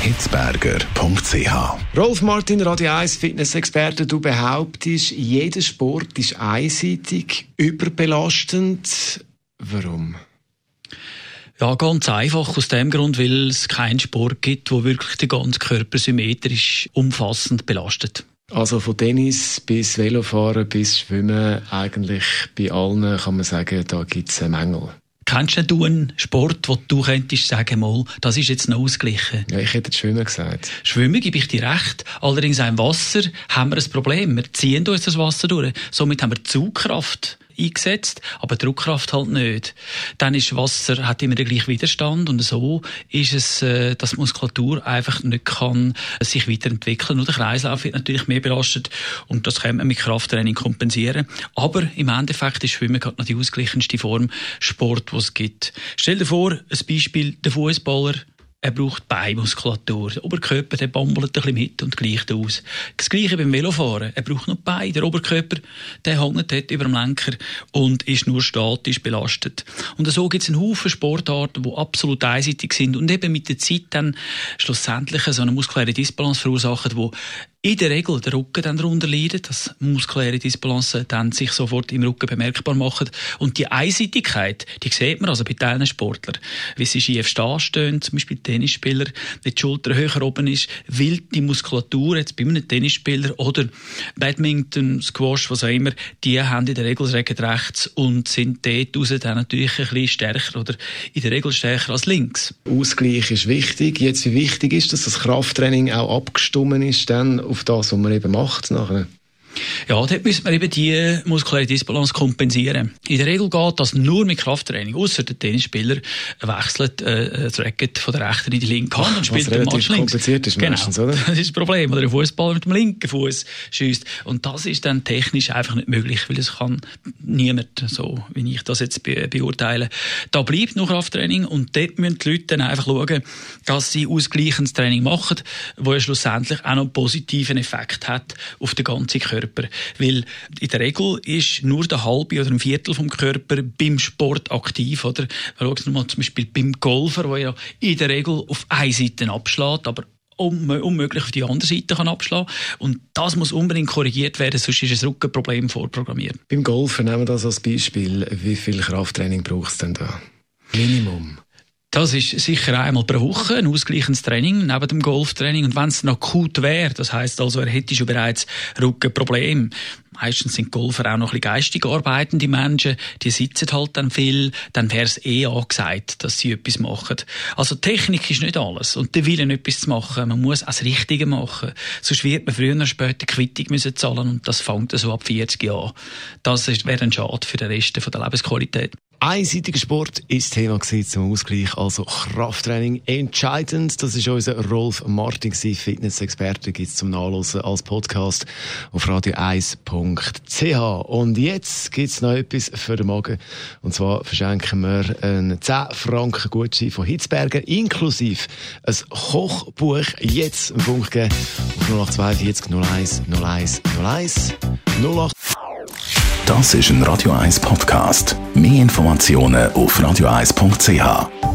hitzberger.ch. Rolf Martin, Radio 1 Fitness-Experte, du behauptest, jeder Sport ist einseitig, überbelastend. Warum? Ja, ganz einfach aus dem Grund, weil es keinen Sport gibt, wo wirklich den ganzen Körper symmetrisch umfassend belastet. Also von Tennis bis Velofahren bis Schwimmen, eigentlich bei allen kann man sagen, da gibt es einen Mängel. Kennst du einen Sport, wo du könntest sagen, mal, das ist jetzt noch ausgeglichen? Ja, ich hätte Schwimmen gesagt. Schwimmen gebe ich dir recht. Allerdings auch im Wasser haben wir ein Problem. Wir ziehen durch das Wasser durch. Somit haben wir Zugkraft eingesetzt, aber Druckkraft halt nicht. Dann ist Wasser hat immer den gleichen Widerstand und so ist es, äh, dass Muskulatur einfach nicht kann sich weiterentwickeln und der Kreislauf wird natürlich mehr belastet und das kann man mit Krafttraining kompensieren. Aber im Endeffekt ist Schwimmen gerade noch die ausgleichendste Form Sport, was es gibt. Stell dir vor, ein Beispiel, der Fußballer er braucht Beinmuskulatur. Der Oberkörper der bambelt ein bisschen mit und gleicht aus. Das Gleiche beim Velofahren. Er braucht noch Beine. Der Oberkörper der hängt dort über dem Lenker und ist nur statisch belastet. Und so gibt es einen Haufen Sportarten, die absolut einseitig sind und eben mit der Zeit dann schlussendlich so eine muskuläre Disbalance verursachen, die in der Regel der Rücken dann darunter leidet, dass muskuläre Disbalance dann sich sofort im Rücken bemerkbar machen. Und die Einseitigkeit, die sieht man also bei Teilen Sportlern. Wie sie schief stehen zum Beispiel Tennisspieler, wenn die Schulter höher oben ist, will die Muskulatur jetzt bei einem Tennisspieler oder Badminton, Squash, was auch immer, die haben in der Regel das rechts und sind dort raus dann natürlich ein bisschen stärker oder in der Regel stärker als links. Ausgleich ist wichtig. Jetzt, wie wichtig ist, dass das Krafttraining auch abgestimmt ist, dann auf das, was man eben macht nachher. Ja, dort müssen wir eben die muskuläre Disbalance kompensieren. In der Regel geht das nur mit Krafttraining, außer der Tennisspieler wechselt äh, das Racket von der rechten in die linke Hand und spielt den Match links. kompliziert ist genau. meistens, oder? Das ist das Problem. Oder ein Fußballer mit dem linken Fuß schießt und das ist dann technisch einfach nicht möglich, weil es kann niemand, so wie ich das jetzt be beurteile. Da bleibt noch Krafttraining und dort müssen die Leute dann einfach schauen, dass sie ausgleichendes Training machen, wo ja schlussendlich auch noch einen positiven Effekt hat auf den ganzen Körper. Körper. Weil in der Regel ist nur der halbe oder ein Viertel vom Körper beim Sport aktiv. Oder? Schauen Sie mal zum Beispiel beim Golfer, der ja in der Regel auf eine Seite abschlägt, aber unmöglich auf die andere Seite kann abschlagen Und das muss unbedingt korrigiert werden, sonst ist ein Rückenproblem vorprogrammiert. Beim Golfen nehmen wir das als Beispiel. Wie viel Krafttraining braucht es denn da? Minimum. Das ist sicher einmal pro Woche ein ausgleichendes Training neben dem Golftraining. Und wenn es noch akut wäre, das heißt also, er hätte schon bereits Rückenprobleme. Meistens sind Golfer auch noch ein bisschen geistig arbeitende Menschen, die sitzen halt dann viel, dann wäre es eh angesagt, dass sie etwas machen. Also Technik ist nicht alles und der Wille, etwas zu machen, man muss das Richtige machen. Sonst wird man früher oder später Quittung müssen zahlen und das fängt so ab 40 Jahren. Das wäre ein Schade für den Rest der Lebensqualität. Einseitiger Sport ist Thema zum Ausgleich, also Krafttraining entscheidend. Das ist unser Rolf Martin, Fitness-Experte, gibt es zum Nachlesen als Podcast auf radio1.ch. Und jetzt gibt es noch etwas für den Morgen. Und zwar verschenken wir einen 10 Franken Gutschein von Hitzberger, inklusive ein Kochbuch. Jetzt im Punkt geben auf 0842 01 01 01 08 das ist ein Radio 1 Podcast. Mehr Informationen auf radio1.ch.